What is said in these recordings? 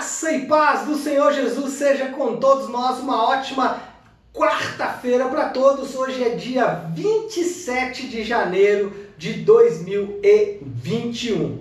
Graça e paz do Senhor Jesus seja com todos nós. Uma ótima quarta-feira para todos. Hoje é dia 27 de janeiro de 2021.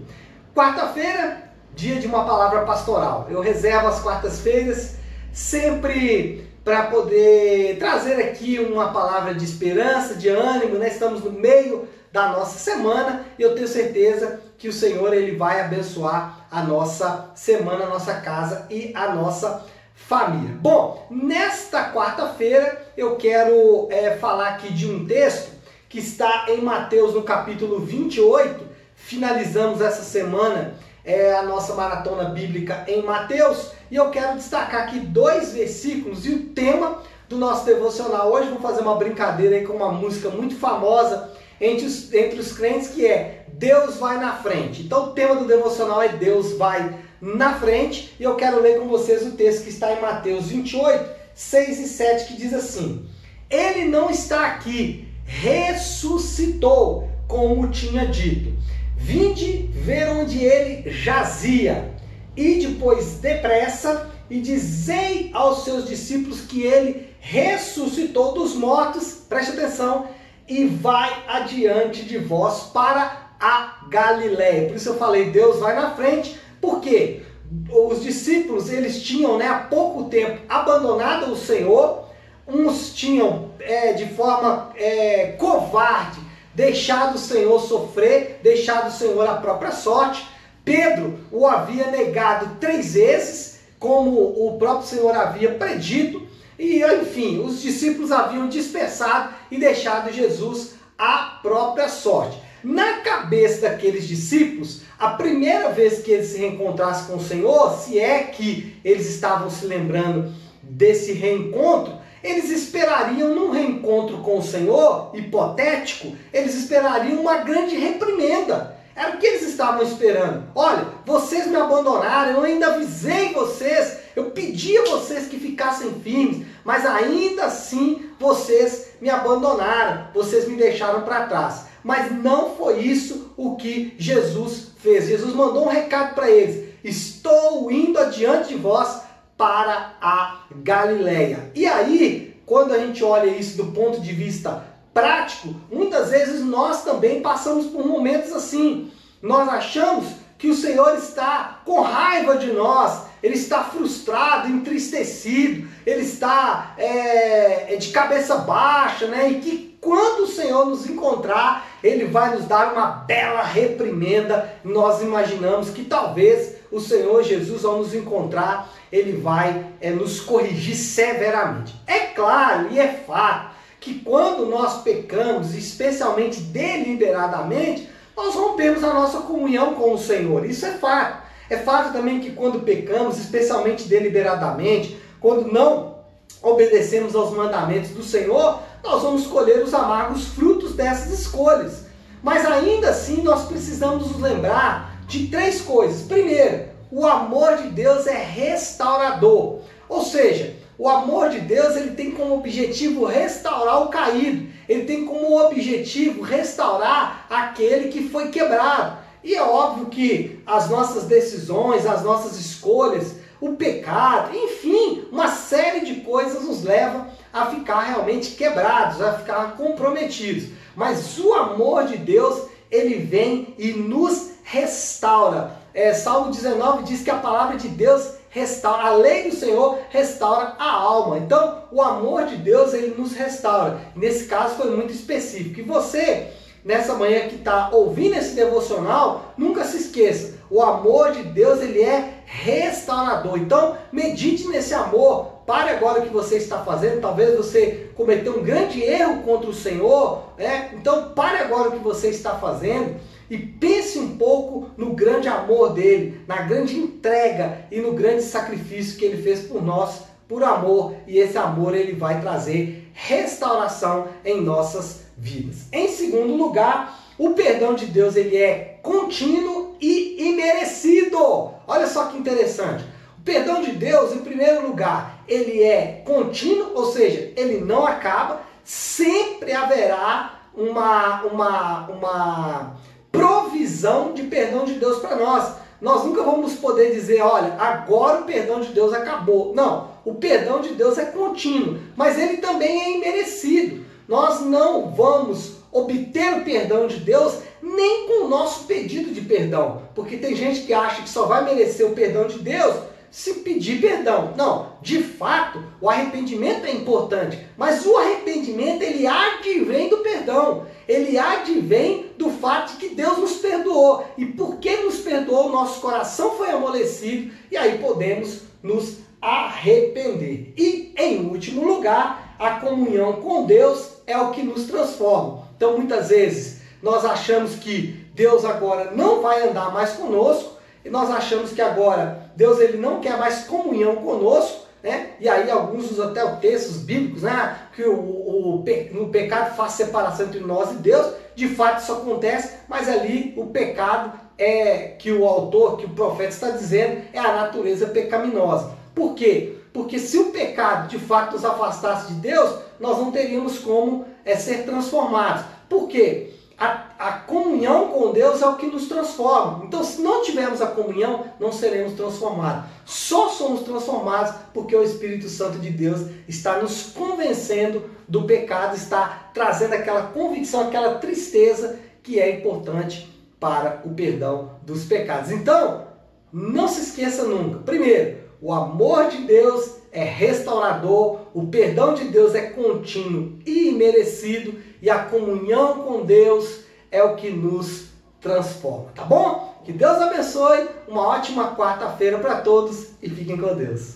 Quarta-feira, dia de uma palavra pastoral. Eu reservo as quartas-feiras sempre para poder trazer aqui uma palavra de esperança, de ânimo, né? Estamos no meio da nossa semana e eu tenho certeza que o Senhor ele vai abençoar a nossa semana, a nossa casa e a nossa família. Bom, nesta quarta-feira eu quero é, falar aqui de um texto que está em Mateus no capítulo 28. Finalizamos essa semana é, a nossa maratona bíblica em Mateus e eu quero destacar aqui dois versículos e o tema do nosso devocional. Hoje vou fazer uma brincadeira aí com uma música muito famosa entre os, entre os crentes que é Deus vai na frente. Então o tema do devocional é Deus vai na frente e eu quero ler com vocês o texto que está em Mateus 28, 6 e 7 que diz assim: Ele não está aqui, ressuscitou, como tinha dito. Vinde ver onde ele jazia, e depois depressa e dizei aos seus discípulos que ele ressuscitou dos mortos, preste atenção, e vai adiante de vós para a Galiléia. Por isso eu falei, Deus vai na frente, porque os discípulos eles tinham né, há pouco tempo abandonado o Senhor, uns tinham é, de forma é, covarde deixado o Senhor sofrer, deixado o Senhor à própria sorte. Pedro o havia negado três vezes, como o próprio Senhor havia predito. E, enfim, os discípulos haviam dispersado e deixado Jesus à própria sorte. Na cabeça daqueles discípulos, a primeira vez que eles se reencontrassem com o Senhor, se é que eles estavam se lembrando desse reencontro, eles esperariam num reencontro com o Senhor, hipotético, eles esperariam uma grande reprimenda. Era o que eles estavam esperando. Olha, vocês me abandonaram, eu ainda avisei vocês, eu pedi a vocês que ficassem firmes, mas ainda assim vocês me abandonaram, vocês me deixaram para trás. Mas não foi isso o que Jesus fez. Jesus mandou um recado para eles: Estou indo adiante de vós para a Galileia. E aí, quando a gente olha isso do ponto de vista prático, muitas vezes nós também passamos por momentos assim. Nós achamos que o Senhor está com raiva de nós, ele está frustrado, entristecido, ele está é, é, de cabeça baixa, né? E que quando o Senhor nos encontrar, ele vai nos dar uma bela reprimenda. Nós imaginamos que talvez o Senhor Jesus, ao nos encontrar, ele vai é, nos corrigir severamente. É claro e é fato que quando nós pecamos, especialmente deliberadamente, nós rompemos a nossa comunhão com o Senhor. Isso é fato. É fato também que quando pecamos, especialmente deliberadamente, quando não obedecemos aos mandamentos do Senhor, nós vamos colher os amargos frutos dessas escolhas. Mas ainda assim nós precisamos nos lembrar de três coisas. Primeiro, o amor de Deus é restaurador. Ou seja, o amor de Deus ele tem como objetivo restaurar o caído. Ele tem como objetivo restaurar aquele que foi quebrado. E é óbvio que as nossas decisões, as nossas escolhas, o pecado, enfim, uma série de coisas nos leva a ficar realmente quebrados, a ficar comprometidos. Mas o amor de Deus, ele vem e nos restaura. É, Salmo 19 diz que a palavra de Deus restaura, a lei do Senhor restaura a alma. Então, o amor de Deus, ele nos restaura. Nesse caso foi muito específico. E você, nessa manhã que está ouvindo esse devocional, nunca se esqueça, o amor de Deus, ele é restaurador. Então, medite nesse amor, Pare agora o que você está fazendo. Talvez você cometeu um grande erro contra o Senhor. Né? Então pare agora o que você está fazendo e pense um pouco no grande amor dele, na grande entrega e no grande sacrifício que ele fez por nós, por amor. E esse amor ele vai trazer restauração em nossas vidas. Em segundo lugar, o perdão de Deus ele é contínuo e imerecido. Olha só que interessante. O perdão de Deus, em primeiro lugar, ele é contínuo, ou seja, ele não acaba, sempre haverá uma, uma, uma provisão de perdão de Deus para nós. nós nunca vamos poder dizer, olha, agora o perdão de Deus acabou. Não, o perdão de Deus é contínuo, mas ele também é imerecido. Nós não vamos obter o perdão de Deus nem com o nosso pedido de perdão, porque tem gente que acha que só vai merecer o perdão de Deus se pedir perdão. Não, de fato, o arrependimento é importante, mas o arrependimento ele advém do perdão. Ele advém do fato de que Deus nos perdoou. E porque nos perdoou, nosso coração foi amolecido e aí podemos nos arrepender. E em último lugar, a comunhão com Deus é o que nos transforma. Então, muitas vezes nós achamos que Deus agora não vai andar mais conosco, e nós achamos que agora Deus ele não quer mais comunhão conosco, né? E aí alguns usam até os textos bíblicos, né? Que o, o, o, o pecado faz separação entre nós e Deus. De fato isso acontece, mas ali o pecado é que o autor, que o profeta está dizendo, é a natureza pecaminosa. Por quê? Porque se o pecado de fato nos afastasse de Deus, nós não teríamos como é, ser transformados. Por quê? A, a, comunhão com Deus é o que nos transforma. Então, se não tivermos a comunhão, não seremos transformados. Só somos transformados porque o Espírito Santo de Deus está nos convencendo do pecado, está trazendo aquela convicção, aquela tristeza que é importante para o perdão dos pecados. Então, não se esqueça nunca. Primeiro, o amor de Deus é restaurador, o perdão de Deus é contínuo e imerecido, e a comunhão com Deus é o que nos transforma, tá bom? Que Deus abençoe, uma ótima quarta-feira para todos e fiquem com Deus.